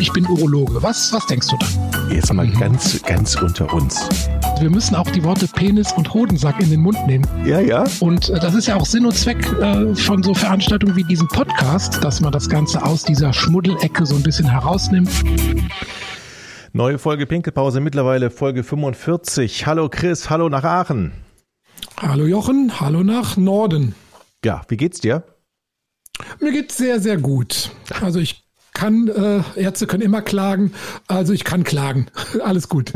ich bin Urologe. Was, was denkst du dann? Jetzt mal ganz, ganz unter uns. Wir müssen auch die Worte Penis und Hodensack in den Mund nehmen. Ja, ja. Und äh, das ist ja auch Sinn und Zweck äh, von so Veranstaltungen wie diesem Podcast, dass man das Ganze aus dieser Schmuddelecke so ein bisschen herausnimmt. Neue Folge Pinkelpause, mittlerweile Folge 45. Hallo Chris, hallo nach Aachen. Hallo Jochen, hallo nach Norden. Ja, wie geht's dir? Mir geht's sehr, sehr gut. Also ich kann, äh, Ärzte können immer klagen, also ich kann klagen. Alles gut.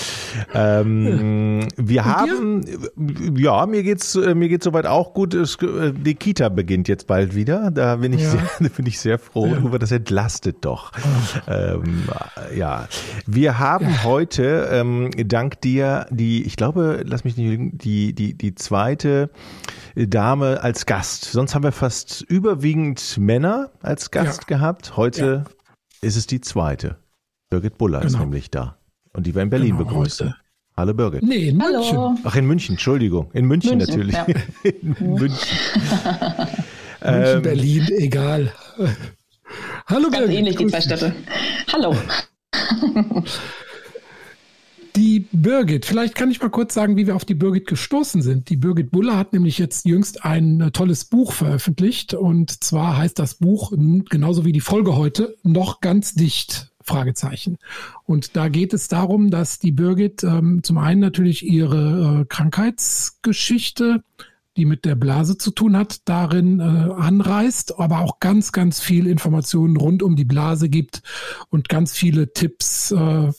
ähm, wir Und haben, dir? ja, mir geht's, äh, mir geht's soweit auch gut. Äh, die Kita beginnt jetzt bald wieder. Da bin ich, ja. sehr, bin ich sehr froh ja. darüber. Das entlastet doch. Oh. Ähm, ja, wir haben ja. heute, ähm, dank dir, die, ich glaube, lass mich nicht, die, die, die zweite Dame als Gast. Sonst haben wir fast überwiegend Männer als Gast gehabt. Heute ja. ist es die zweite. Birgit Buller genau. ist nämlich da. Und die wir in Berlin genau, begrüßen. Heute. Hallo Birgit. Nee, in München. Hallo. Ach, in München, Entschuldigung. In München, München natürlich. Ja. in München. München, ähm, Berlin, egal. Hallo Ganz Birgit. ähnlich, die zwei Städte. Hallo. Die Birgit, vielleicht kann ich mal kurz sagen, wie wir auf die Birgit gestoßen sind. Die Birgit Buller hat nämlich jetzt jüngst ein äh, tolles Buch veröffentlicht und zwar heißt das Buch genauso wie die Folge heute noch ganz dicht. Fragezeichen. Und da geht es darum, dass die Birgit ähm, zum einen natürlich ihre äh, Krankheitsgeschichte die mit der Blase zu tun hat, darin äh, anreißt, aber auch ganz, ganz viel Informationen rund um die Blase gibt und ganz viele Tipps äh,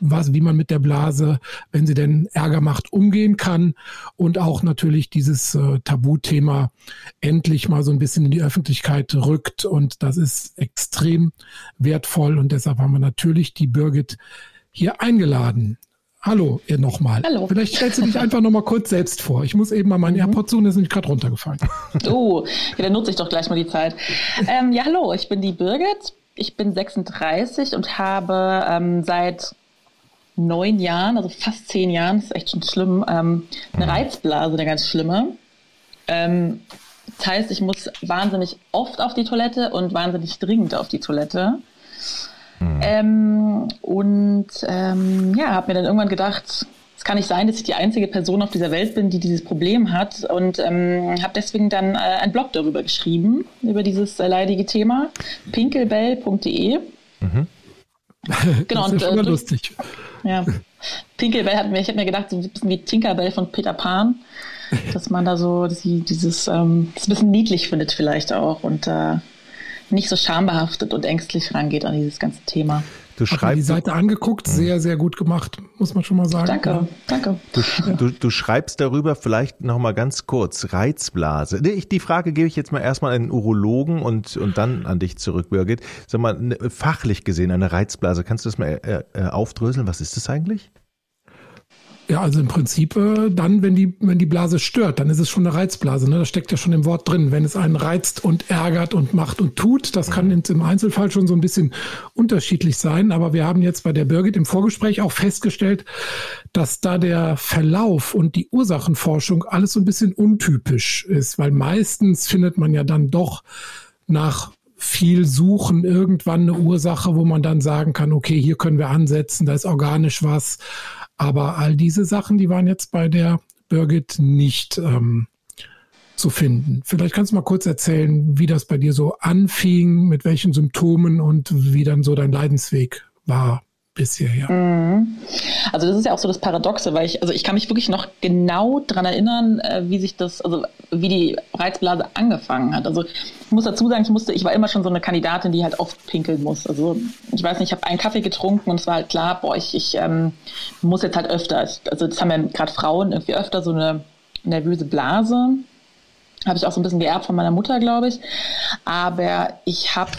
was, wie man mit der Blase, wenn sie denn Ärger macht, umgehen kann und auch natürlich dieses äh, Tabuthema endlich mal so ein bisschen in die Öffentlichkeit rückt und das ist extrem wertvoll und deshalb haben wir natürlich die Birgit hier eingeladen. Hallo, ihr nochmal. Hallo. Vielleicht stellst du dich einfach nochmal kurz selbst vor. Ich muss eben mal meinen mhm. AirPod suchen, ist nämlich gerade runtergefallen. Oh, ja, dann nutze ich doch gleich mal die Zeit. Ähm, ja, hallo, ich bin die Birgit. Ich bin 36 und habe ähm, seit neun Jahren, also fast zehn Jahren, das ist echt schon schlimm, ähm, eine mhm. Reizblase, eine ganz schlimme. Ähm, das heißt, ich muss wahnsinnig oft auf die Toilette und wahnsinnig dringend auf die Toilette. Mhm. Ähm, und ähm, ja, habe mir dann irgendwann gedacht, es kann nicht sein, dass ich die einzige Person auf dieser Welt bin, die dieses Problem hat. Und ähm, habe deswegen dann äh, einen Blog darüber geschrieben, über dieses äh, leidige Thema, pinkelbell.de. Mhm. Genau, das ist und, äh, lustig. Ja. Tinkerbell hat mir, ich habe mir gedacht, so ein bisschen wie Tinkerbell von Peter Pan, dass man da so die, dieses, ähm, das ein bisschen niedlich findet vielleicht auch und äh, nicht so schambehaftet und ängstlich rangeht an dieses ganze Thema. Du schreibst die Seite angeguckt, hm. sehr, sehr gut gemacht, muss man schon mal sagen. Danke, danke. Du, du, du schreibst darüber vielleicht noch mal ganz kurz Reizblase. Die Frage gebe ich jetzt mal erstmal an den Urologen und, und dann an dich zurück, Birgit. Sag mal, ne, fachlich gesehen eine Reizblase, kannst du das mal äh, äh, aufdröseln? Was ist das eigentlich? Ja, also im Prinzip äh, dann, wenn die, wenn die Blase stört, dann ist es schon eine Reizblase. Ne? Das steckt ja schon im Wort drin. Wenn es einen reizt und ärgert und macht und tut, das kann mhm. im Einzelfall schon so ein bisschen unterschiedlich sein. Aber wir haben jetzt bei der Birgit im Vorgespräch auch festgestellt, dass da der Verlauf und die Ursachenforschung alles so ein bisschen untypisch ist, weil meistens findet man ja dann doch nach viel suchen, irgendwann eine Ursache, wo man dann sagen kann, okay, hier können wir ansetzen, da ist organisch was. Aber all diese Sachen, die waren jetzt bei der Birgit nicht ähm, zu finden. Vielleicht kannst du mal kurz erzählen, wie das bei dir so anfing, mit welchen Symptomen und wie dann so dein Leidensweg war bis hierher. Mhm. Also das ist ja auch so das Paradoxe, weil ich, also ich kann mich wirklich noch genau daran erinnern, äh, wie sich das, also wie die Reizblase angefangen hat. Also ich muss dazu sagen, ich musste, ich war immer schon so eine Kandidatin, die halt oft pinkeln muss. Also ich weiß nicht, ich habe einen Kaffee getrunken und es war halt klar, boah, ich, ich ähm, muss jetzt halt öfter. Also das haben ja gerade Frauen irgendwie öfter so eine nervöse Blase. Habe ich auch so ein bisschen geerbt von meiner Mutter, glaube ich. Aber ich habe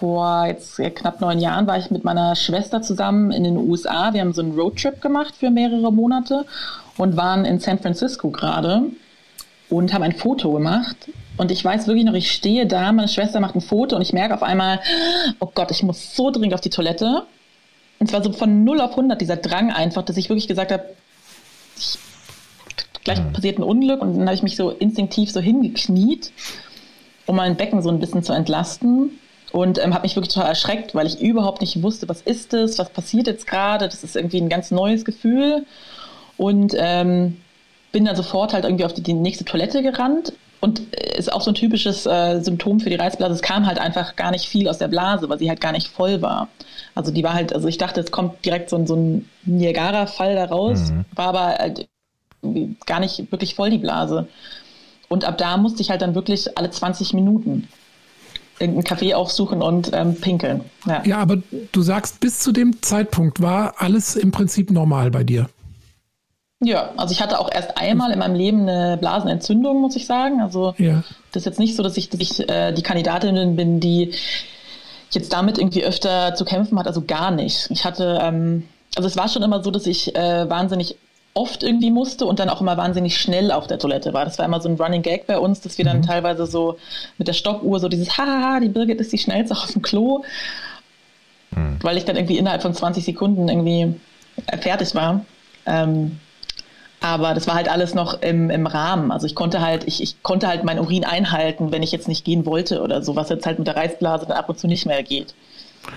vor jetzt knapp neun Jahren war ich mit meiner Schwester zusammen in den USA. Wir haben so einen Roadtrip gemacht für mehrere Monate und waren in San Francisco gerade und haben ein Foto gemacht. Und ich weiß wirklich noch, ich stehe da, meine Schwester macht ein Foto und ich merke auf einmal, oh Gott, ich muss so dringend auf die Toilette. Und zwar so von 0 auf 100 dieser Drang einfach, dass ich wirklich gesagt habe, ich, gleich mhm. passiert ein Unglück und dann habe ich mich so instinktiv so hingekniet, um mein Becken so ein bisschen zu entlasten. Und ähm, habe mich wirklich total erschreckt, weil ich überhaupt nicht wusste, was ist das, was passiert jetzt gerade. Das ist irgendwie ein ganz neues Gefühl und ähm, bin dann sofort halt irgendwie auf die, die nächste Toilette gerannt und äh, ist auch so ein typisches äh, Symptom für die Reizblase. Es kam halt einfach gar nicht viel aus der Blase, weil sie halt gar nicht voll war. Also die war halt, also ich dachte, es kommt direkt so, ein, so ein Niagara-Fall da raus, mhm. war aber halt gar nicht wirklich voll die Blase. Und ab da musste ich halt dann wirklich alle 20 Minuten irgendeinen Kaffee aufsuchen und ähm, pinkeln. Ja. ja, aber du sagst, bis zu dem Zeitpunkt war alles im Prinzip normal bei dir. Ja, also ich hatte auch erst einmal in meinem Leben eine Blasenentzündung, muss ich sagen. Also ja. das ist jetzt nicht so, dass ich, dass ich äh, die Kandidatin bin, die jetzt damit irgendwie öfter zu kämpfen hat. Also gar nicht. Ich hatte, ähm, also es war schon immer so, dass ich äh, wahnsinnig oft irgendwie musste und dann auch immer wahnsinnig schnell auf der Toilette war. Das war immer so ein Running Gag bei uns, dass wir dann mhm. teilweise so mit der Stoppuhr so dieses Haha, die Birgit ist die schnellste auf dem Klo, mhm. weil ich dann irgendwie innerhalb von 20 Sekunden irgendwie fertig war. Ähm, aber das war halt alles noch im, im Rahmen. Also ich konnte halt, ich, ich konnte halt mein Urin einhalten, wenn ich jetzt nicht gehen wollte oder so, was jetzt halt mit der Reizblase dann ab und zu nicht mehr geht.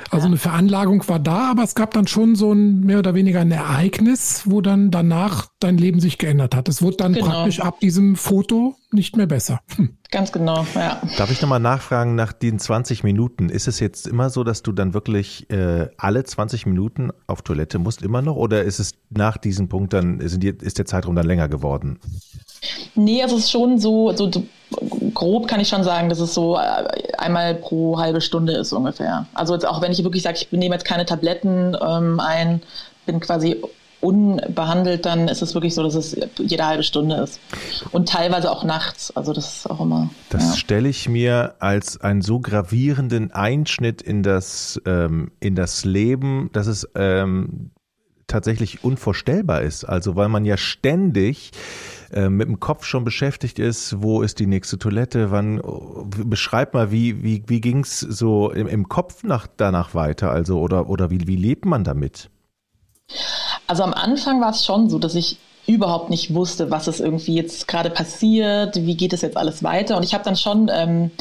Also eine Veranlagung war da, aber es gab dann schon so ein mehr oder weniger ein Ereignis, wo dann danach dein Leben sich geändert hat. Es wurde dann genau. praktisch ab diesem Foto nicht mehr besser. Hm. Ganz genau, ja. Darf ich nochmal nachfragen nach den 20 Minuten? Ist es jetzt immer so, dass du dann wirklich äh, alle 20 Minuten auf Toilette musst, immer noch? Oder ist es nach diesem Punkt dann, die, ist der Zeitraum dann länger geworden? Nee, also es ist schon so, so grob kann ich schon sagen, dass es so äh, einmal pro halbe Stunde ist ungefähr. Also jetzt auch wenn ich wirklich sage, ich nehme jetzt keine Tabletten ähm, ein, bin quasi unbehandelt, dann ist es wirklich so, dass es jede halbe Stunde ist. Und teilweise auch nachts. Also das ist auch immer. Das ja. stelle ich mir als einen so gravierenden Einschnitt in das, ähm, in das Leben, dass es ähm, tatsächlich unvorstellbar ist. Also weil man ja ständig äh, mit dem Kopf schon beschäftigt ist, wo ist die nächste Toilette, wann, beschreib mal, wie, wie, wie ging es so im, im, Kopf nach, danach weiter, also oder, oder wie, wie lebt man damit? Also am Anfang war es schon so, dass ich überhaupt nicht wusste, was es irgendwie jetzt gerade passiert, wie geht es jetzt alles weiter. Und ich habe dann schon ähm,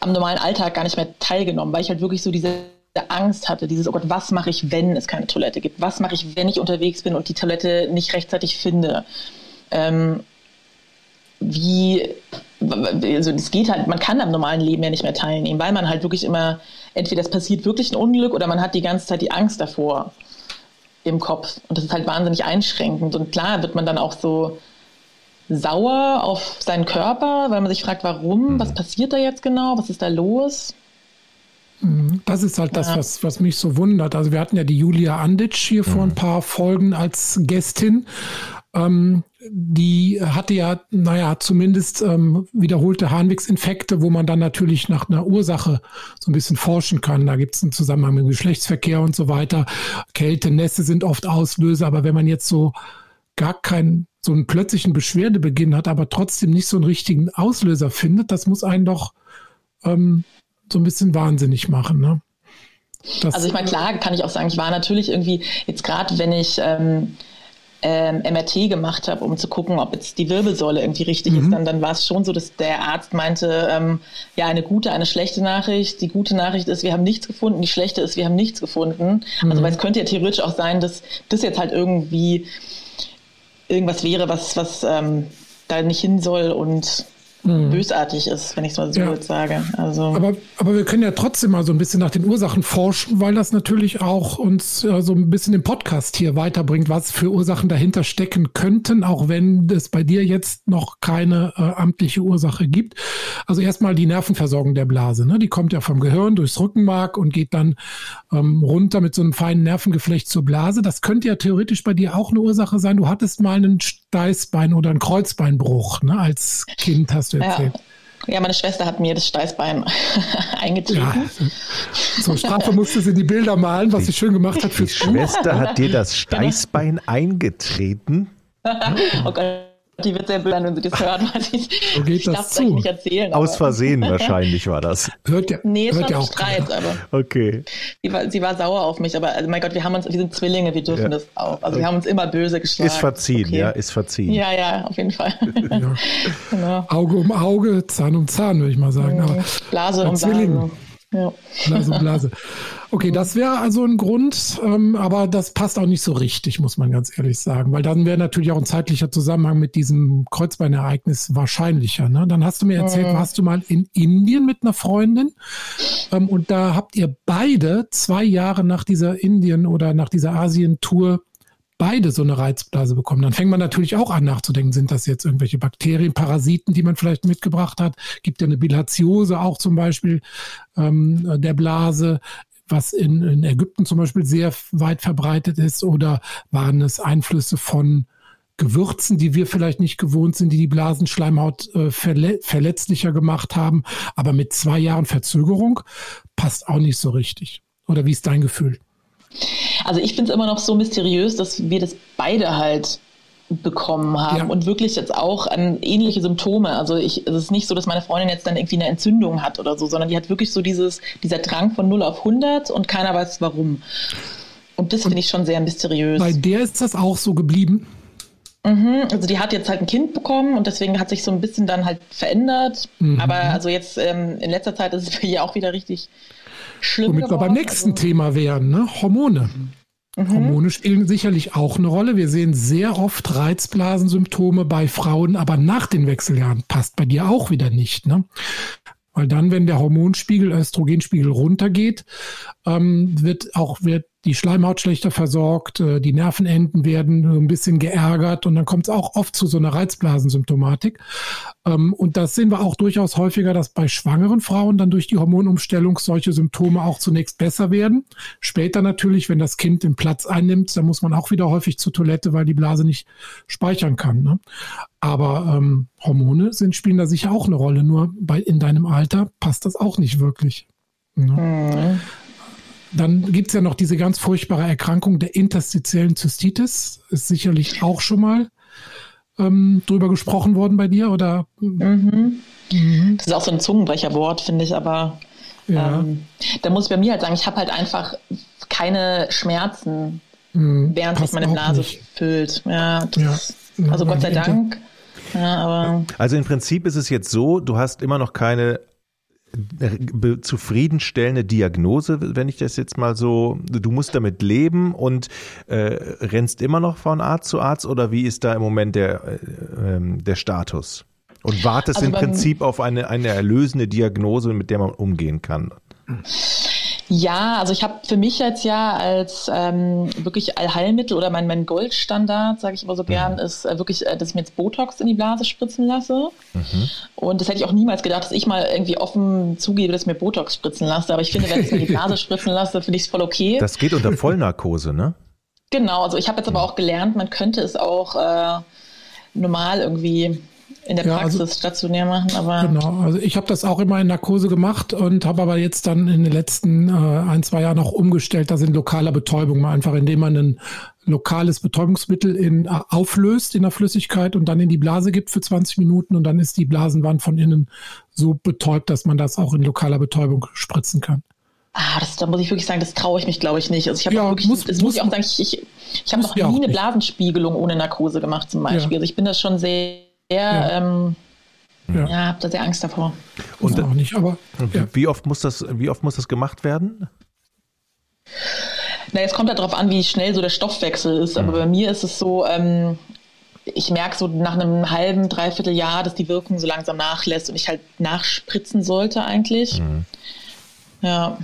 am normalen Alltag gar nicht mehr teilgenommen, weil ich halt wirklich so diese Angst hatte, dieses, oh Gott, was mache ich, wenn es keine Toilette gibt? Was mache ich, wenn ich unterwegs bin und die Toilette nicht rechtzeitig finde? ähm, wie, also es geht halt, man kann am normalen Leben ja nicht mehr teilnehmen, weil man halt wirklich immer, entweder es passiert wirklich ein Unglück oder man hat die ganze Zeit die Angst davor im Kopf. Und das ist halt wahnsinnig einschränkend. Und klar wird man dann auch so sauer auf seinen Körper, weil man sich fragt, warum, mhm. was passiert da jetzt genau, was ist da los? Mhm. Das ist halt das, ja. was, was mich so wundert. Also wir hatten ja die Julia Anditsch hier mhm. vor ein paar Folgen als Gästin ähm, die hatte ja, naja, zumindest ähm, wiederholte Harnwegsinfekte, wo man dann natürlich nach einer Ursache so ein bisschen forschen kann. Da gibt es einen Zusammenhang mit Geschlechtsverkehr und so weiter. Kälte, Nässe sind oft Auslöser, aber wenn man jetzt so gar keinen so einen plötzlichen Beschwerdebeginn hat, aber trotzdem nicht so einen richtigen Auslöser findet, das muss einen doch ähm, so ein bisschen wahnsinnig machen. Ne? also ich meine, klar kann ich auch sagen, ich war natürlich irgendwie, jetzt gerade wenn ich ähm, ähm, MRT gemacht habe, um zu gucken, ob jetzt die Wirbelsäule irgendwie richtig mhm. ist, dann, dann war es schon so, dass der Arzt meinte, ähm, ja, eine gute, eine schlechte Nachricht. Die gute Nachricht ist, wir haben nichts gefunden. Die schlechte ist, wir haben nichts gefunden. Also, mhm. Also, weil es könnte ja theoretisch auch sein, dass das jetzt halt irgendwie irgendwas wäre, was, was ähm, da nicht hin soll und mhm. bösartig ist, wenn ich es mal so ja. sage. Also. Aber, aber wir können ja trotzdem mal so ein bisschen nach den Ursachen forschen, weil das natürlich auch uns äh, so ein bisschen im Podcast hier weiterbringt, was für Ursachen dahinter stecken könnten, auch wenn es bei dir jetzt noch keine äh, amtliche Ursache gibt. Also erstmal die Nervenversorgung der Blase. Ne? Die kommt ja vom Gehirn durchs Rückenmark und geht dann ähm, runter mit so einem feinen Nervengeflecht zur Blase. Das könnte ja theoretisch bei dir auch eine Ursache sein. Du hattest mal einen Steißbein oder einen Kreuzbeinbruch ne? als Kind, hast du erzählt. Ja. Ja, meine Schwester hat mir das Steißbein eingetreten. Ja, zur Strafe musste sie die Bilder malen, was sie schön gemacht hat. Die Schwester hat dir das Steißbein genau. eingetreten? oh Gott, die wird sehr böse, wenn sie das hört, weil ich, so geht ich das darf es eigentlich nicht erzählen. Aus Versehen wahrscheinlich war das. Hört ja, nee, es hört war ja auch Streit, keiner. aber. Okay. Sie war, sie war sauer auf mich, aber also mein Gott, wir haben uns, wir sind Zwillinge, wir dürfen ja. das auch. Also wir haben uns immer böse geschlagen. Ist verziehen, okay. ja, ist verziehen. Ja, ja, auf jeden Fall. Ja. genau. Auge um Auge, Zahn um Zahn, würde ich mal sagen. Mhm. Blase um Blase. Ja. Blase, Blase. Okay, das wäre also ein Grund, ähm, aber das passt auch nicht so richtig, muss man ganz ehrlich sagen, weil dann wäre natürlich auch ein zeitlicher Zusammenhang mit diesem Kreuzbeinereignis wahrscheinlicher. Ne? Dann hast du mir erzählt, mhm. warst du mal in Indien mit einer Freundin ähm, und da habt ihr beide zwei Jahre nach dieser Indien- oder nach dieser Asien-Tour beide so eine Reizblase bekommen, dann fängt man natürlich auch an nachzudenken, sind das jetzt irgendwelche Bakterien, Parasiten, die man vielleicht mitgebracht hat? Gibt ja eine Bilharziose auch zum Beispiel ähm, der Blase, was in, in Ägypten zum Beispiel sehr weit verbreitet ist, oder waren es Einflüsse von Gewürzen, die wir vielleicht nicht gewohnt sind, die die Blasenschleimhaut äh, verle verletzlicher gemacht haben, aber mit zwei Jahren Verzögerung passt auch nicht so richtig. Oder wie ist dein Gefühl? Also ich finde es immer noch so mysteriös, dass wir das beide halt bekommen haben ja. und wirklich jetzt auch an ähnliche Symptome. Also ich, es ist nicht so, dass meine Freundin jetzt dann irgendwie eine Entzündung hat oder so, sondern die hat wirklich so dieses, dieser Drang von 0 auf 100 und keiner weiß warum. Und das finde ich schon sehr mysteriös. Bei der ist das auch so geblieben? Mhm, also die hat jetzt halt ein Kind bekommen und deswegen hat sich so ein bisschen dann halt verändert. Mhm. Aber also jetzt ähm, in letzter Zeit ist es für ihr auch wieder richtig schlimm. Womit wir beim nächsten also, Thema wären, ne? Hormone. Mhm. Hormone spielen sicherlich auch eine Rolle. Wir sehen sehr oft Reizblasensymptome bei Frauen, aber nach den Wechseljahren passt bei dir auch wieder nicht. Ne? Weil dann, wenn der Hormonspiegel, Östrogenspiegel runtergeht, ähm, wird auch wird die Schleimhaut schlechter versorgt, äh, die Nervenenden werden ein bisschen geärgert und dann kommt es auch oft zu so einer Reizblasensymptomatik. Ähm, und das sehen wir auch durchaus häufiger, dass bei schwangeren Frauen dann durch die Hormonumstellung solche Symptome auch zunächst besser werden. Später natürlich, wenn das Kind den Platz einnimmt, dann muss man auch wieder häufig zur Toilette, weil die Blase nicht speichern kann. Ne? Aber ähm, Hormone sind, spielen da sicher auch eine Rolle. Nur bei, in deinem Alter passt das auch nicht wirklich. Ne? Mhm. Dann gibt es ja noch diese ganz furchtbare Erkrankung der interstitiellen Zystitis. Ist sicherlich auch schon mal ähm, drüber gesprochen worden bei dir, oder? Mhm. Mhm. Das ist auch so ein Zungenbrecherwort, finde ich, aber ja. ähm, da muss ich bei mir halt sagen, ich habe halt einfach keine Schmerzen, mhm. während sich meine Blase nicht. füllt. Ja, das, ja. also Gott sei Dank. Ja, aber also im Prinzip ist es jetzt so, du hast immer noch keine zufriedenstellende Diagnose, wenn ich das jetzt mal so, du musst damit leben und äh, rennst immer noch von Arzt zu Arzt oder wie ist da im Moment der, äh, ähm, der Status? Und wartest also im Prinzip auf eine, eine erlösende Diagnose, mit der man umgehen kann? Ja, also ich habe für mich jetzt ja als ähm, wirklich Allheilmittel oder mein, mein Goldstandard, sage ich immer so gern, mhm. ist äh, wirklich, äh, dass ich mir jetzt Botox in die Blase spritzen lasse. Mhm. Und das hätte ich auch niemals gedacht, dass ich mal irgendwie offen zugebe, dass ich mir Botox spritzen lasse. Aber ich finde, wenn ich mir die Blase spritzen lasse, finde ich es voll okay. Das geht unter Vollnarkose, ne? Genau, also ich habe jetzt aber mhm. auch gelernt, man könnte es auch äh, normal irgendwie in der Praxis ja, also, stationär machen, aber. Genau, also ich habe das auch immer in Narkose gemacht und habe aber jetzt dann in den letzten äh, ein, zwei Jahren auch umgestellt, das in lokaler Betäubung, mal einfach indem man ein lokales Betäubungsmittel in, äh, auflöst in der Flüssigkeit und dann in die Blase gibt für 20 Minuten und dann ist die Blasenwand von innen so betäubt, dass man das auch in lokaler Betäubung spritzen kann. Ah, das, da muss ich wirklich sagen, das traue ich mich, glaube ich, nicht. Also ich habe ja, wirklich, muss, das muss, muss ich auch sagen, ich, ich, ich habe noch nie eine Blasenspiegelung ohne Narkose gemacht zum Beispiel. Ja. Also ich bin das schon sehr ja. Ähm, ja. ja, habe da sehr Angst davor. Und auch nicht, aber ja. wie oft muss das, wie oft muss das gemacht werden? Na, jetzt kommt ja darauf an, wie schnell so der Stoffwechsel ist. Aber mhm. bei mir ist es so, ähm, ich merke so nach einem halben, dreiviertel Jahr, dass die Wirkung so langsam nachlässt und ich halt nachspritzen sollte eigentlich. Mhm. Ja.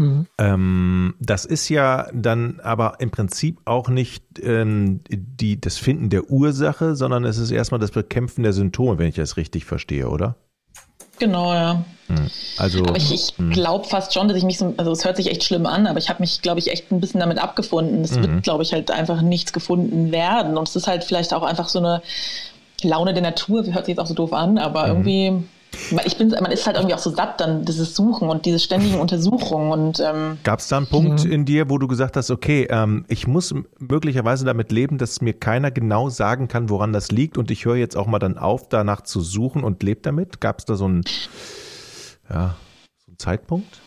Mhm. Ähm, das ist ja dann aber im Prinzip auch nicht ähm, die, das Finden der Ursache, sondern es ist erstmal das Bekämpfen der Symptome, wenn ich das richtig verstehe, oder? Genau, ja. Hm. Also, aber ich, ich hm. glaube fast schon, dass ich mich so, also es hört sich echt schlimm an, aber ich habe mich, glaube ich, echt ein bisschen damit abgefunden. Es mhm. wird, glaube ich, halt einfach nichts gefunden werden. Und es ist halt vielleicht auch einfach so eine Laune der Natur, hört sich jetzt auch so doof an, aber mhm. irgendwie ich bin, man ist halt irgendwie auch so satt dann dieses Suchen und diese ständigen Untersuchungen und ähm, gab es da einen Punkt in dir, wo du gesagt hast, okay, ähm, ich muss möglicherweise damit leben, dass mir keiner genau sagen kann, woran das liegt und ich höre jetzt auch mal dann auf, danach zu suchen und lebe damit? Gab es da so einen, ja, so einen Zeitpunkt?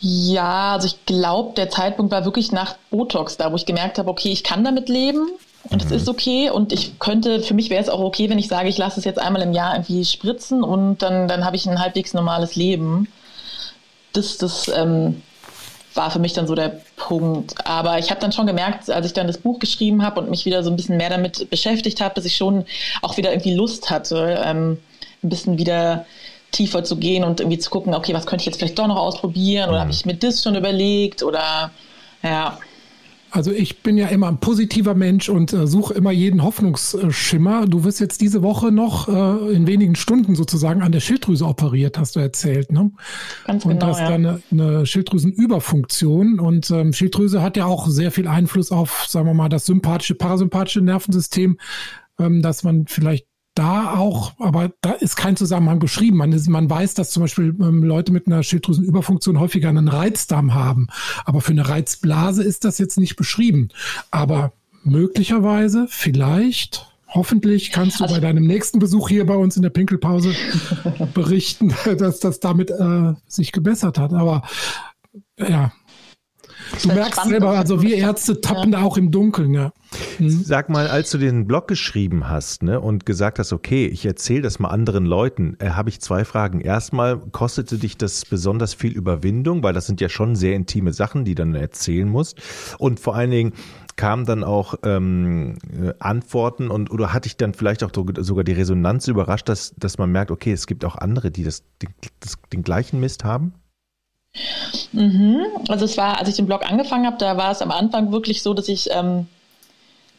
Ja, also ich glaube, der Zeitpunkt war wirklich nach Botox, da wo ich gemerkt habe, okay, ich kann damit leben und es mhm. ist okay. Und ich könnte, für mich wäre es auch okay, wenn ich sage, ich lasse es jetzt einmal im Jahr irgendwie spritzen und dann, dann habe ich ein halbwegs normales Leben. das, das ähm, war für mich dann so der Punkt. Aber ich habe dann schon gemerkt, als ich dann das Buch geschrieben habe und mich wieder so ein bisschen mehr damit beschäftigt habe, dass ich schon auch wieder irgendwie Lust hatte, ähm, ein bisschen wieder tiefer zu gehen und irgendwie zu gucken, okay, was könnte ich jetzt vielleicht doch noch ausprobieren oder mhm. habe ich mir das schon überlegt oder ja. Also ich bin ja immer ein positiver Mensch und äh, suche immer jeden Hoffnungsschimmer. Du wirst jetzt diese Woche noch äh, in wenigen Stunden sozusagen an der Schilddrüse operiert, hast du erzählt. Ne? Ganz genau. Und hast ja. dann eine, eine Schilddrüsenüberfunktion. Und ähm, Schilddrüse hat ja auch sehr viel Einfluss auf, sagen wir mal, das sympathische, parasympathische Nervensystem, ähm, dass man vielleicht da auch, aber da ist kein Zusammenhang beschrieben. Man, ist, man weiß, dass zum Beispiel ähm, Leute mit einer Schilddrüsenüberfunktion häufiger einen Reizdarm haben. Aber für eine Reizblase ist das jetzt nicht beschrieben. Aber möglicherweise, vielleicht, hoffentlich kannst du also, bei deinem nächsten Besuch hier bei uns in der Pinkelpause berichten, dass das damit äh, sich gebessert hat. Aber ja, Du merkst selber, also wir Ärzte tappen ja. da auch im Dunkeln, ja. Hm. Sag mal, als du den Blog geschrieben hast ne, und gesagt hast, okay, ich erzähle das mal anderen Leuten, äh, habe ich zwei Fragen. Erstmal, kostete dich das besonders viel Überwindung, weil das sind ja schon sehr intime Sachen, die du dann erzählen musst. Und vor allen Dingen, kamen dann auch ähm, äh, Antworten und oder hatte ich dann vielleicht auch sogar die Resonanz überrascht, dass, dass man merkt, okay, es gibt auch andere, die das, den, das, den gleichen Mist haben? Mhm. Also es war, als ich den Blog angefangen habe, da war es am Anfang wirklich so, dass ich ähm,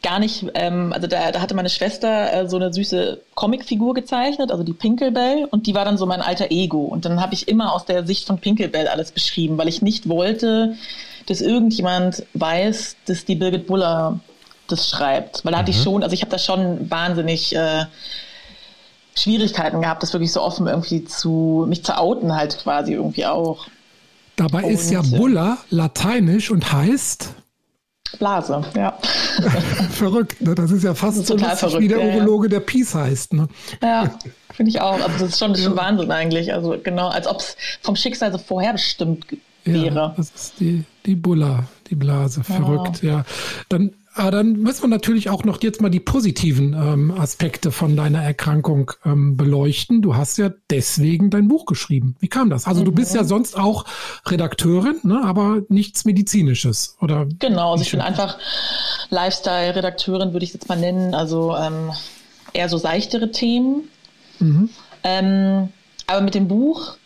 gar nicht, ähm, also da, da, hatte meine Schwester äh, so eine süße Comicfigur gezeichnet, also die Pinkelbell, und die war dann so mein alter Ego. Und dann habe ich immer aus der Sicht von Pinkelbell alles beschrieben, weil ich nicht wollte, dass irgendjemand weiß, dass die Birgit Buller das schreibt. Weil da hatte mhm. ich schon, also ich habe da schon wahnsinnig äh, Schwierigkeiten gehabt, das wirklich so offen irgendwie zu, mich zu outen halt quasi irgendwie auch. Dabei und, ist ja Bulla lateinisch und heißt Blase, ja. verrückt, ne? Das ist ja fast ist so verrückt, wie der ja, Urologe, der Peace heißt. Ne? Ja, finde ich auch. Also das ist schon, schon Wahnsinn eigentlich. Also genau, als ob es vom Schicksal so vorherbestimmt wäre. Ja, das ist die, die Bulla, die Blase. Verrückt, ja. ja. Dann aber dann müssen wir natürlich auch noch jetzt mal die positiven ähm, Aspekte von deiner Erkrankung ähm, beleuchten. Du hast ja deswegen dein Buch geschrieben. Wie kam das? Also mhm. du bist ja mhm. sonst auch Redakteurin, ne, aber nichts Medizinisches, oder? Genau, also ich bin einfach Lifestyle-Redakteurin, würde ich jetzt mal nennen. Also ähm, eher so seichtere Themen. Mhm. Ähm, aber mit dem Buch,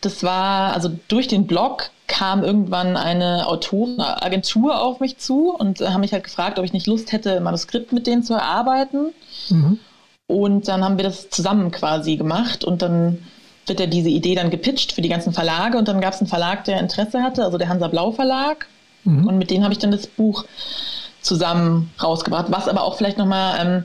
das war, also durch den Blog kam irgendwann eine Autorenagentur auf mich zu und äh, haben mich halt gefragt, ob ich nicht Lust hätte, Manuskript mit denen zu erarbeiten. Mhm. Und dann haben wir das zusammen quasi gemacht und dann wird ja diese Idee dann gepitcht für die ganzen Verlage und dann gab es einen Verlag, der Interesse hatte, also der Hansa Blau Verlag. Mhm. Und mit denen habe ich dann das Buch zusammen rausgebracht. Was aber auch vielleicht nochmal ähm,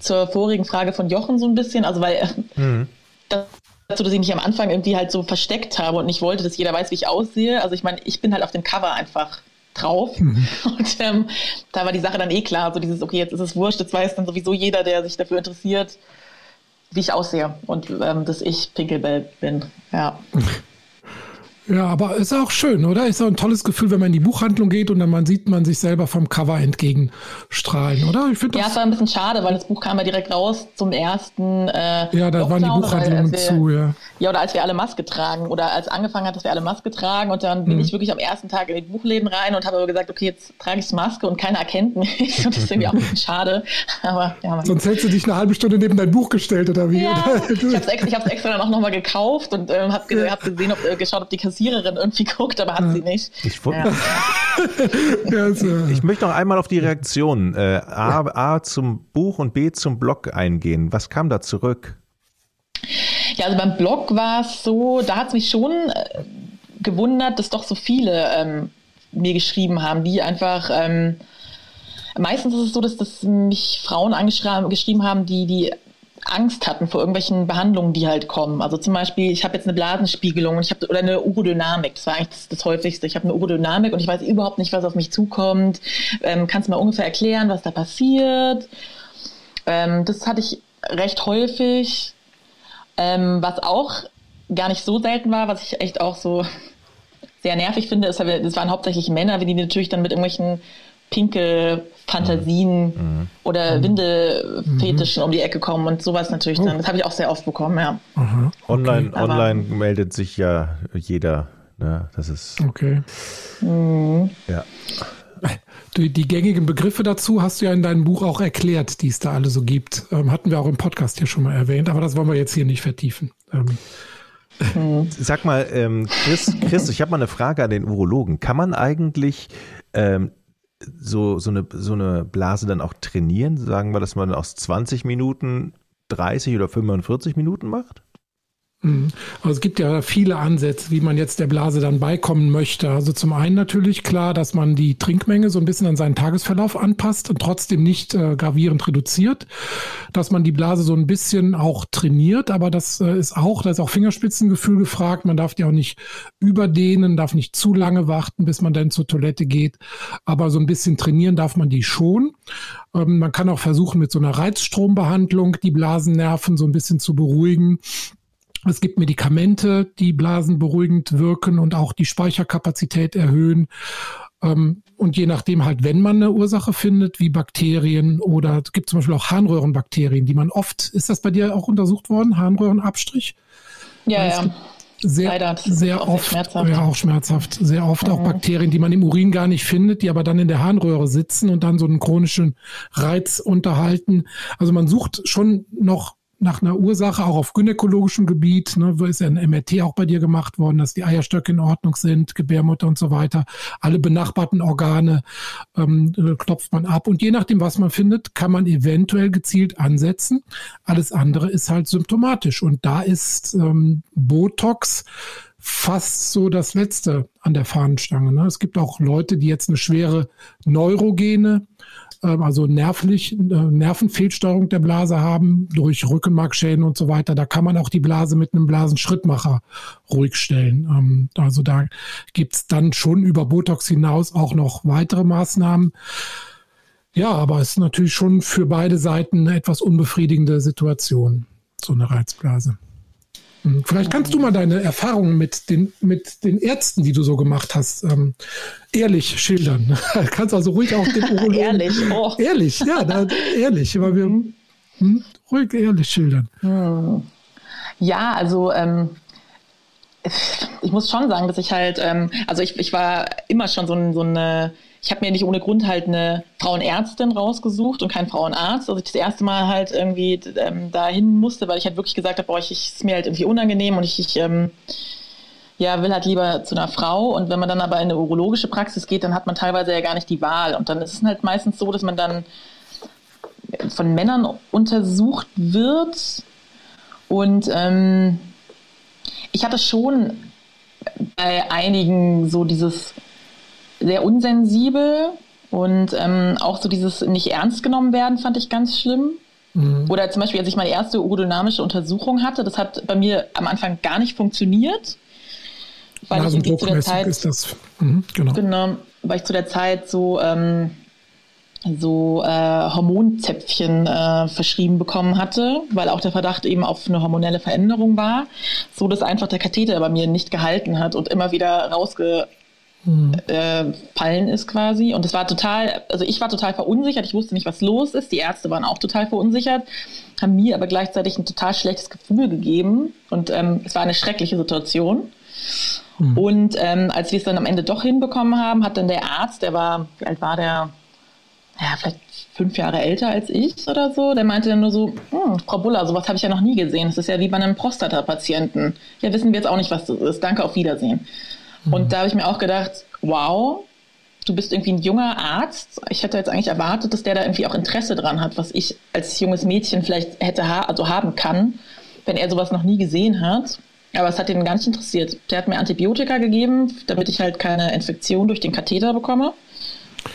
zur vorigen Frage von Jochen so ein bisschen, also weil mhm. das dazu, dass ich mich am Anfang irgendwie halt so versteckt habe und nicht wollte, dass jeder weiß, wie ich aussehe. Also ich meine, ich bin halt auf dem Cover einfach drauf. Mhm. Und ähm, da war die Sache dann eh klar, so dieses, okay, jetzt ist es wurscht, jetzt weiß dann sowieso jeder, der sich dafür interessiert, wie ich aussehe und ähm, dass ich Pinkelbell bin. Ja. Ja, aber ist auch schön, oder? Ist auch ein tolles Gefühl, wenn man in die Buchhandlung geht und dann man sieht man sich selber vom Cover entgegenstrahlen, oder? Ich finde Ja, es war ein bisschen schade, weil das Buch kam ja direkt raus zum ersten. Äh, ja, da waren die Buchhandlungen zu, ja. Ja, oder als wir alle Maske tragen oder als angefangen hat, dass wir alle Maske tragen und dann bin mhm. ich wirklich am ersten Tag in die Buchläden rein und habe aber gesagt, okay, jetzt trage ich Maske und keiner erkennt mich und das ist irgendwie auch ein bisschen schade. Aber ja. Sonst hättest du dich eine halbe Stunde neben dein Buch gestellt oder wie? Ja, ich habe es extra, dann auch nochmal gekauft und äh, habe hab gesehen, ob, äh, geschaut, ob die Kassiererin Kassiererin irgendwie guckt, aber hat ja. sie nicht. Ich, ja. ich möchte noch einmal auf die Reaktion äh, A, A zum Buch und B zum Blog eingehen. Was kam da zurück? Ja, also beim Blog war es so, da hat es mich schon äh, gewundert, dass doch so viele ähm, mir geschrieben haben, die einfach ähm, meistens ist es so, dass das mich Frauen angeschrieben haben, die die Angst hatten vor irgendwelchen Behandlungen, die halt kommen. Also zum Beispiel, ich habe jetzt eine Blasenspiegelung und ich habe oder eine Urodynamik. Das war eigentlich das, das häufigste. Ich habe eine Urodynamik und ich weiß überhaupt nicht, was auf mich zukommt. Ähm, kannst du mal ungefähr erklären, was da passiert? Ähm, das hatte ich recht häufig. Ähm, was auch gar nicht so selten war, was ich echt auch so sehr nervig finde, ist, das waren hauptsächlich Männer, wenn die natürlich dann mit irgendwelchen pinke Fantasien mhm. oder mhm. Windelfetischen mhm. um die Ecke kommen und sowas natürlich dann. Das habe ich auch sehr oft bekommen, ja. Mhm. Online, okay. online meldet sich ja jeder Ne? Das ist. Okay. Mhm. Ja. Die, die, gängigen Begriffe dazu hast du ja in deinem Buch auch erklärt, die es da alle so gibt. Ähm, hatten wir auch im Podcast hier schon mal erwähnt, aber das wollen wir jetzt hier nicht vertiefen. Ähm. Mhm. Sag mal, ähm, Chris, Chris, ich habe mal eine Frage an den Urologen. Kann man eigentlich ähm, so, so, eine, so eine Blase dann auch trainieren? Sagen wir, dass man aus 20 Minuten 30 oder 45 Minuten macht? Mhm. Also es gibt ja viele Ansätze, wie man jetzt der Blase dann beikommen möchte. Also zum einen natürlich klar, dass man die Trinkmenge so ein bisschen an seinen Tagesverlauf anpasst und trotzdem nicht äh, gravierend reduziert. Dass man die Blase so ein bisschen auch trainiert, aber das äh, ist auch, da ist auch Fingerspitzengefühl gefragt. Man darf die auch nicht überdehnen, darf nicht zu lange warten, bis man dann zur Toilette geht. Aber so ein bisschen trainieren darf man die schon. Ähm, man kann auch versuchen, mit so einer Reizstrombehandlung die Blasennerven so ein bisschen zu beruhigen. Es gibt Medikamente, die blasenberuhigend wirken und auch die Speicherkapazität erhöhen. Ähm, und je nachdem halt, wenn man eine Ursache findet, wie Bakterien oder es gibt zum Beispiel auch Harnröhrenbakterien, die man oft, ist das bei dir auch untersucht worden, Harnröhrenabstrich? Ja, ja. Sehr, Leider, sehr oft, schmerzhaft. ja, auch schmerzhaft, sehr oft mhm. auch Bakterien, die man im Urin gar nicht findet, die aber dann in der Harnröhre sitzen und dann so einen chronischen Reiz unterhalten. Also man sucht schon noch nach einer Ursache, auch auf gynäkologischem Gebiet, ne, ist ja ein MRT auch bei dir gemacht worden, dass die Eierstöcke in Ordnung sind, Gebärmutter und so weiter. Alle benachbarten Organe ähm, klopft man ab. Und je nachdem, was man findet, kann man eventuell gezielt ansetzen. Alles andere ist halt symptomatisch. Und da ist ähm, Botox fast so das Letzte an der Fahnenstange. Ne? Es gibt auch Leute, die jetzt eine schwere neurogene also nervlich, äh, Nervenfehlsteuerung der Blase haben durch Rückenmarkschäden und so weiter. Da kann man auch die Blase mit einem Blasenschrittmacher ruhig stellen. Ähm, also da gibt's dann schon über Botox hinaus auch noch weitere Maßnahmen. Ja, aber es ist natürlich schon für beide Seiten eine etwas unbefriedigende Situation, so eine Reizblase. Hm, vielleicht kannst du mal deine Erfahrungen mit den, mit den Ärzten, die du so gemacht hast, ähm, ehrlich schildern. kannst also ruhig auch den Urologen. ehrlich, oh. Ehrlich, ja, da, ehrlich. Aber wir mhm. hm, ruhig ehrlich schildern. Hm. Ja, also ähm, ich muss schon sagen, dass ich halt, ähm, also ich, ich war immer schon so, ein, so eine ich habe mir nicht ohne Grund halt eine Frauenärztin rausgesucht und keinen Frauenarzt. Also ich das erste Mal halt irgendwie ähm, dahin musste, weil ich halt wirklich gesagt habe, boah, ich, ist mir halt irgendwie unangenehm und ich, ich ähm, ja, will halt lieber zu einer Frau. Und wenn man dann aber in eine urologische Praxis geht, dann hat man teilweise ja gar nicht die Wahl. Und dann ist es halt meistens so, dass man dann von Männern untersucht wird. Und ähm, ich hatte schon bei einigen so dieses sehr unsensibel und ähm, auch so dieses nicht ernst genommen werden fand ich ganz schlimm. Mhm. Oder zum Beispiel, als ich meine erste urodynamische Untersuchung hatte, das hat bei mir am Anfang gar nicht funktioniert. Weil ich zu der Zeit, ist das. Mhm, genau. genau. Weil ich zu der Zeit so, ähm, so äh, Hormonzäpfchen äh, verschrieben bekommen hatte, weil auch der Verdacht eben auf eine hormonelle Veränderung war, so dass einfach der Katheter bei mir nicht gehalten hat und immer wieder rausge mhm. äh, fallen ist quasi. Und es war total, also ich war total verunsichert, ich wusste nicht, was los ist. Die Ärzte waren auch total verunsichert, haben mir aber gleichzeitig ein total schlechtes Gefühl gegeben. Und ähm, es war eine schreckliche Situation. Mhm. Und ähm, als wir es dann am Ende doch hinbekommen haben, hat dann der Arzt, der war, wie alt war der? Ja, vielleicht fünf Jahre älter als ich oder so, der meinte dann nur so, hm, Frau Buller, sowas habe ich ja noch nie gesehen. Das ist ja wie bei einem Prostata-Patienten. Ja, wissen wir jetzt auch nicht, was das ist. Danke, auf Wiedersehen. Und mhm. da habe ich mir auch gedacht, wow, du bist irgendwie ein junger Arzt. Ich hätte jetzt eigentlich erwartet, dass der da irgendwie auch Interesse dran hat, was ich als junges Mädchen vielleicht hätte ha also haben kann, wenn er sowas noch nie gesehen hat. Aber es hat ihn gar nicht interessiert. Der hat mir Antibiotika gegeben, damit ich halt keine Infektion durch den Katheter bekomme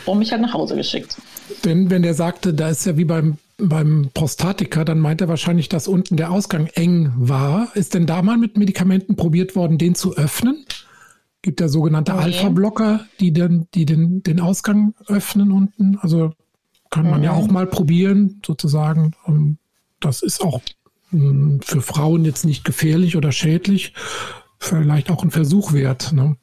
und mich halt nach Hause geschickt. Denn wenn der sagte, da ist ja wie beim, beim Prostatiker, dann meint er wahrscheinlich, dass unten der Ausgang eng war. Ist denn da mal mit Medikamenten probiert worden, den zu öffnen? Gibt ja sogenannte okay. Alpha-Blocker, die, den, die den, den Ausgang öffnen unten. Also kann man mhm. ja auch mal probieren, sozusagen. Ähm, das ist auch hm, für Frauen jetzt nicht gefährlich oder schädlich. Vielleicht auch ein Versuch wert. Ne?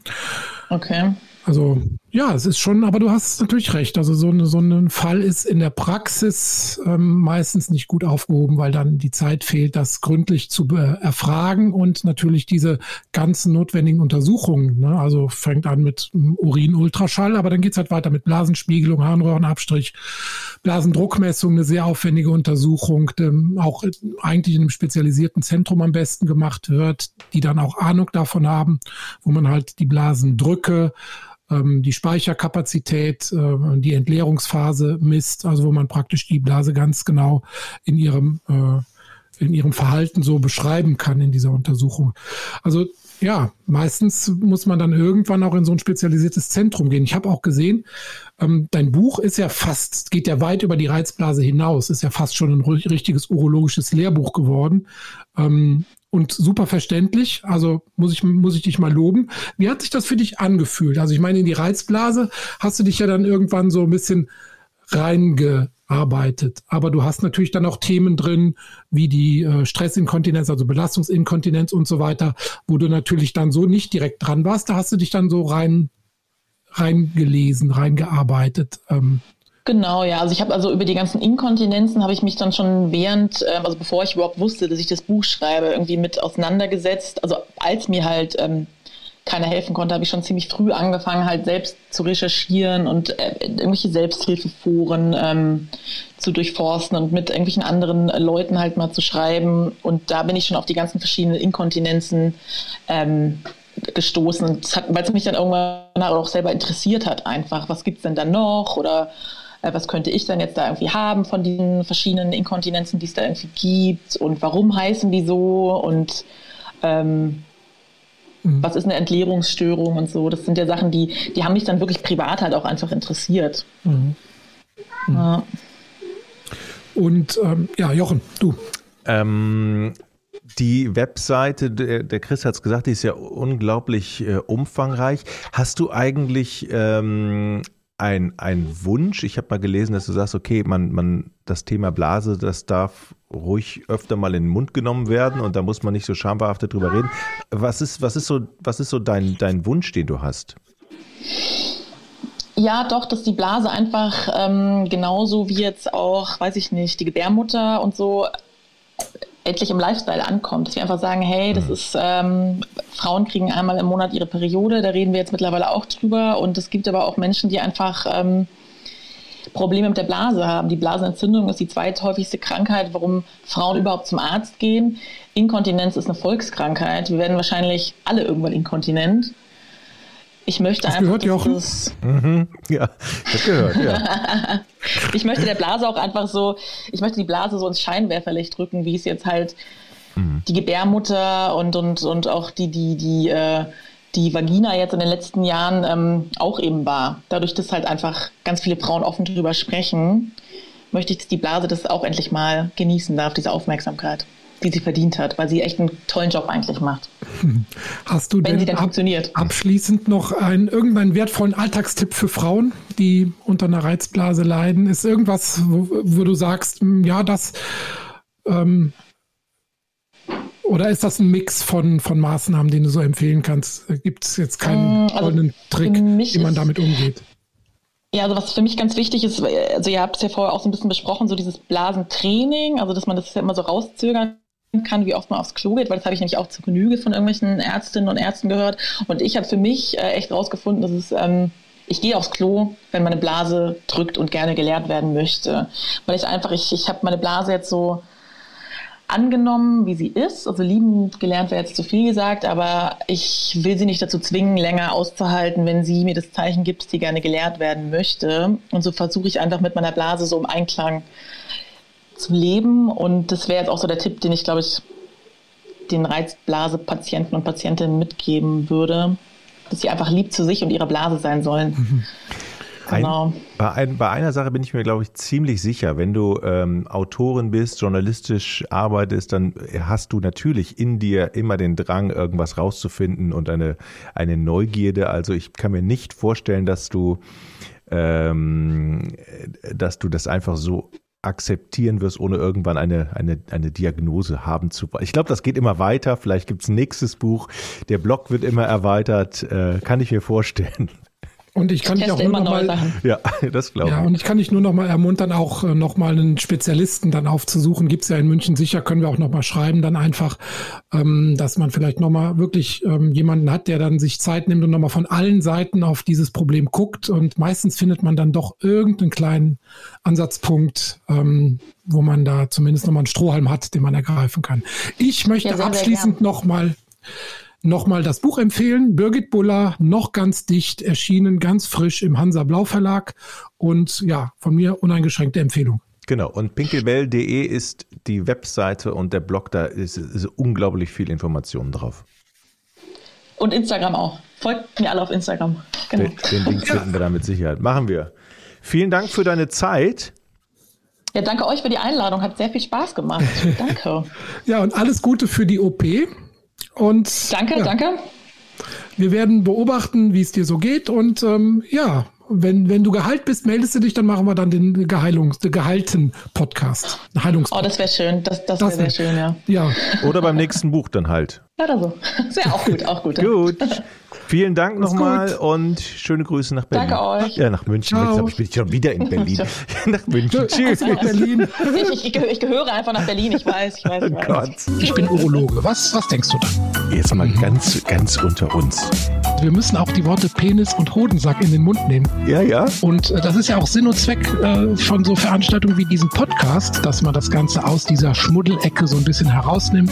Okay. Also Ja, es ist schon, aber du hast natürlich recht. Also so, eine, so ein Fall ist in der Praxis ähm, meistens nicht gut aufgehoben, weil dann die Zeit fehlt, das gründlich zu erfragen und natürlich diese ganzen notwendigen Untersuchungen. Ne? Also fängt an mit Urin-Ultraschall, aber dann geht's halt weiter mit Blasenspiegelung, Harnröhrenabstrich, Blasendruckmessung, eine sehr aufwendige Untersuchung, ähm, auch eigentlich in einem spezialisierten Zentrum am besten gemacht wird, die dann auch Ahnung davon haben, wo man halt die Blasendrücke die Speicherkapazität, äh, die Entleerungsphase misst, also wo man praktisch die Blase ganz genau in ihrem äh, in ihrem Verhalten so beschreiben kann in dieser Untersuchung. Also ja, meistens muss man dann irgendwann auch in so ein spezialisiertes Zentrum gehen. Ich habe auch gesehen, ähm, dein Buch ist ja fast, geht ja weit über die Reizblase hinaus, ist ja fast schon ein richtiges urologisches Lehrbuch geworden. Und super verständlich. Also muss ich, muss ich dich mal loben. Wie hat sich das für dich angefühlt? Also ich meine, in die Reizblase hast du dich ja dann irgendwann so ein bisschen reingearbeitet. Aber du hast natürlich dann auch Themen drin, wie die äh, Stressinkontinenz, also Belastungsinkontinenz und so weiter, wo du natürlich dann so nicht direkt dran warst. Da hast du dich dann so rein reingelesen, reingearbeitet. Ähm, Genau, ja. Also ich habe also über die ganzen Inkontinenzen habe ich mich dann schon während, ähm, also bevor ich überhaupt wusste, dass ich das Buch schreibe, irgendwie mit auseinandergesetzt. Also als mir halt ähm, keiner helfen konnte, habe ich schon ziemlich früh angefangen, halt selbst zu recherchieren und äh, irgendwelche Selbsthilfeforen ähm, zu durchforsten und mit irgendwelchen anderen Leuten halt mal zu schreiben. Und da bin ich schon auf die ganzen verschiedenen Inkontinenzen ähm, gestoßen, weil es mich dann irgendwann auch selber interessiert hat, einfach, was gibt's denn da noch oder äh, was könnte ich denn jetzt da irgendwie haben von diesen verschiedenen Inkontinenzen, die es da irgendwie gibt und warum heißen die so und ähm, mhm. was ist eine Entleerungsstörung und so. Das sind ja Sachen, die, die haben mich dann wirklich privat halt auch einfach interessiert. Mhm. Mhm. Ja. Und ähm, ja, Jochen, du. Ähm, die Webseite, der, der Chris hat es gesagt, die ist ja unglaublich äh, umfangreich. Hast du eigentlich ähm, ein, ein Wunsch? Ich habe mal gelesen, dass du sagst, okay, man, man, das Thema Blase, das darf ruhig öfter mal in den Mund genommen werden und da muss man nicht so schambehaftet drüber reden. Was ist, was ist so, was ist so dein, dein Wunsch, den du hast? Ja, doch, dass die Blase einfach ähm, genauso wie jetzt auch, weiß ich nicht, die Gebärmutter und so endlich im Lifestyle ankommt. Dass wir einfach sagen, hey, das mhm. ist, ähm, Frauen kriegen einmal im Monat ihre Periode, da reden wir jetzt mittlerweile auch drüber. Und es gibt aber auch Menschen, die einfach ähm, Probleme mit der Blase haben. Die Blasenentzündung ist die zweithäufigste Krankheit, warum Frauen überhaupt zum Arzt gehen. Inkontinenz ist eine Volkskrankheit. Wir werden wahrscheinlich alle irgendwann inkontinent. Ich möchte das einfach. Gehört, Jochen? Das, mhm. Ja, das gehört, ja. ich möchte der Blase auch einfach so, ich möchte die Blase so ins Scheinwerferlicht drücken, wie es jetzt halt mhm. die Gebärmutter und, und, und auch die, die, die, äh, die Vagina jetzt in den letzten Jahren ähm, auch eben war. Dadurch, dass halt einfach ganz viele Frauen offen darüber sprechen, möchte ich, dass die Blase das auch endlich mal genießen darf, diese Aufmerksamkeit die sie verdient hat, weil sie echt einen tollen Job eigentlich macht. Hast du Wenn denn, sie denn ab, abschließend noch einen irgendeinen wertvollen Alltagstipp für Frauen, die unter einer Reizblase leiden? Ist irgendwas, wo, wo du sagst, hm, ja, das ähm, oder ist das ein Mix von, von Maßnahmen, den du so empfehlen kannst? Gibt es jetzt keinen also goldenen Trick, wie man damit umgeht? Ja, also was für mich ganz wichtig ist, also ihr habt es ja vorher auch so ein bisschen besprochen, so dieses Blasentraining, also dass man das ja immer so rauszögern kann, wie oft man aufs Klo geht, weil das habe ich nämlich auch zu Genüge von irgendwelchen Ärztinnen und Ärzten gehört. Und ich habe für mich äh, echt rausgefunden, dass es, ähm, ich gehe aufs Klo, wenn meine Blase drückt und gerne geleert werden möchte. Weil ich einfach, ich, ich habe meine Blase jetzt so angenommen, wie sie ist. Also liebend gelernt wäre jetzt zu viel gesagt, aber ich will sie nicht dazu zwingen, länger auszuhalten, wenn sie mir das Zeichen gibt, dass sie gerne gelehrt werden möchte. Und so versuche ich einfach mit meiner Blase so im Einklang zu leben. Und das wäre jetzt auch so der Tipp, den ich, glaube ich, den Reizblase-Patienten und Patientinnen mitgeben würde, dass sie einfach lieb zu sich und ihrer Blase sein sollen. Mhm. Genau. Ein, bei, ein, bei, einer Sache bin ich mir, glaube ich, ziemlich sicher. Wenn du ähm, Autorin bist, journalistisch arbeitest, dann hast du natürlich in dir immer den Drang, irgendwas rauszufinden und eine, eine Neugierde. Also ich kann mir nicht vorstellen, dass du ähm, dass du das einfach so akzeptieren wirst, ohne irgendwann eine, eine, eine Diagnose haben zu wollen. Ich glaube, das geht immer weiter. Vielleicht gibt's nächstes Buch. Der Blog wird immer erweitert. Äh, kann ich mir vorstellen. Und ich kann ich dich auch nur noch mal, ja, das glaube ich. Ja, und ich kann dich nur noch mal ermuntern, auch äh, noch mal einen Spezialisten dann aufzusuchen. Gibt's ja in München sicher, können wir auch noch mal schreiben, dann einfach, ähm, dass man vielleicht noch mal wirklich ähm, jemanden hat, der dann sich Zeit nimmt und noch mal von allen Seiten auf dieses Problem guckt. Und meistens findet man dann doch irgendeinen kleinen Ansatzpunkt, ähm, wo man da zumindest noch mal einen Strohhalm hat, den man ergreifen kann. Ich möchte ja, abschließend noch mal nochmal das Buch empfehlen. Birgit Buller, noch ganz dicht, erschienen, ganz frisch im Hansa Blau Verlag. Und ja, von mir uneingeschränkte Empfehlung. Genau, und pinkelbell.de ist die Webseite und der Blog, da ist, ist unglaublich viel Informationen drauf. Und Instagram auch. Folgt mir alle auf Instagram. Genau. Den, den Link finden wir da mit Sicherheit. Machen wir. Vielen Dank für deine Zeit. Ja, danke euch für die Einladung. Hat sehr viel Spaß gemacht. danke. Ja, und alles Gute für die OP. Und, danke, ja, danke. Wir werden beobachten, wie es dir so geht. Und ähm, ja, wenn, wenn du geheilt bist, meldest du dich, dann machen wir dann den, Geheilungs-, den geheilten Podcast. Heilungs oh, das wäre schön. Das, das, das wäre sehr schön, ja. ja. Oder beim nächsten Buch dann halt. Oder so. Sehr auch gut, auch gut. gut. Vielen Dank nochmal und schöne Grüße nach Berlin. Danke euch. Ja, nach München. Ciao. Jetzt bin ich schon wieder in Berlin. nach München. Tschüss. Berlin. Ich, ich, ich, gehöre einfach nach Berlin. Ich weiß, ich weiß. Ich, weiß. Gott. ich bin Urologe. Was, was denkst du da? Jetzt mal ganz, ganz unter uns. Wir müssen auch die Worte Penis und Hodensack in den Mund nehmen. Ja, ja. Und äh, das ist ja auch Sinn und Zweck äh, von so Veranstaltungen wie diesem Podcast, dass man das Ganze aus dieser Schmuddelecke so ein bisschen herausnimmt.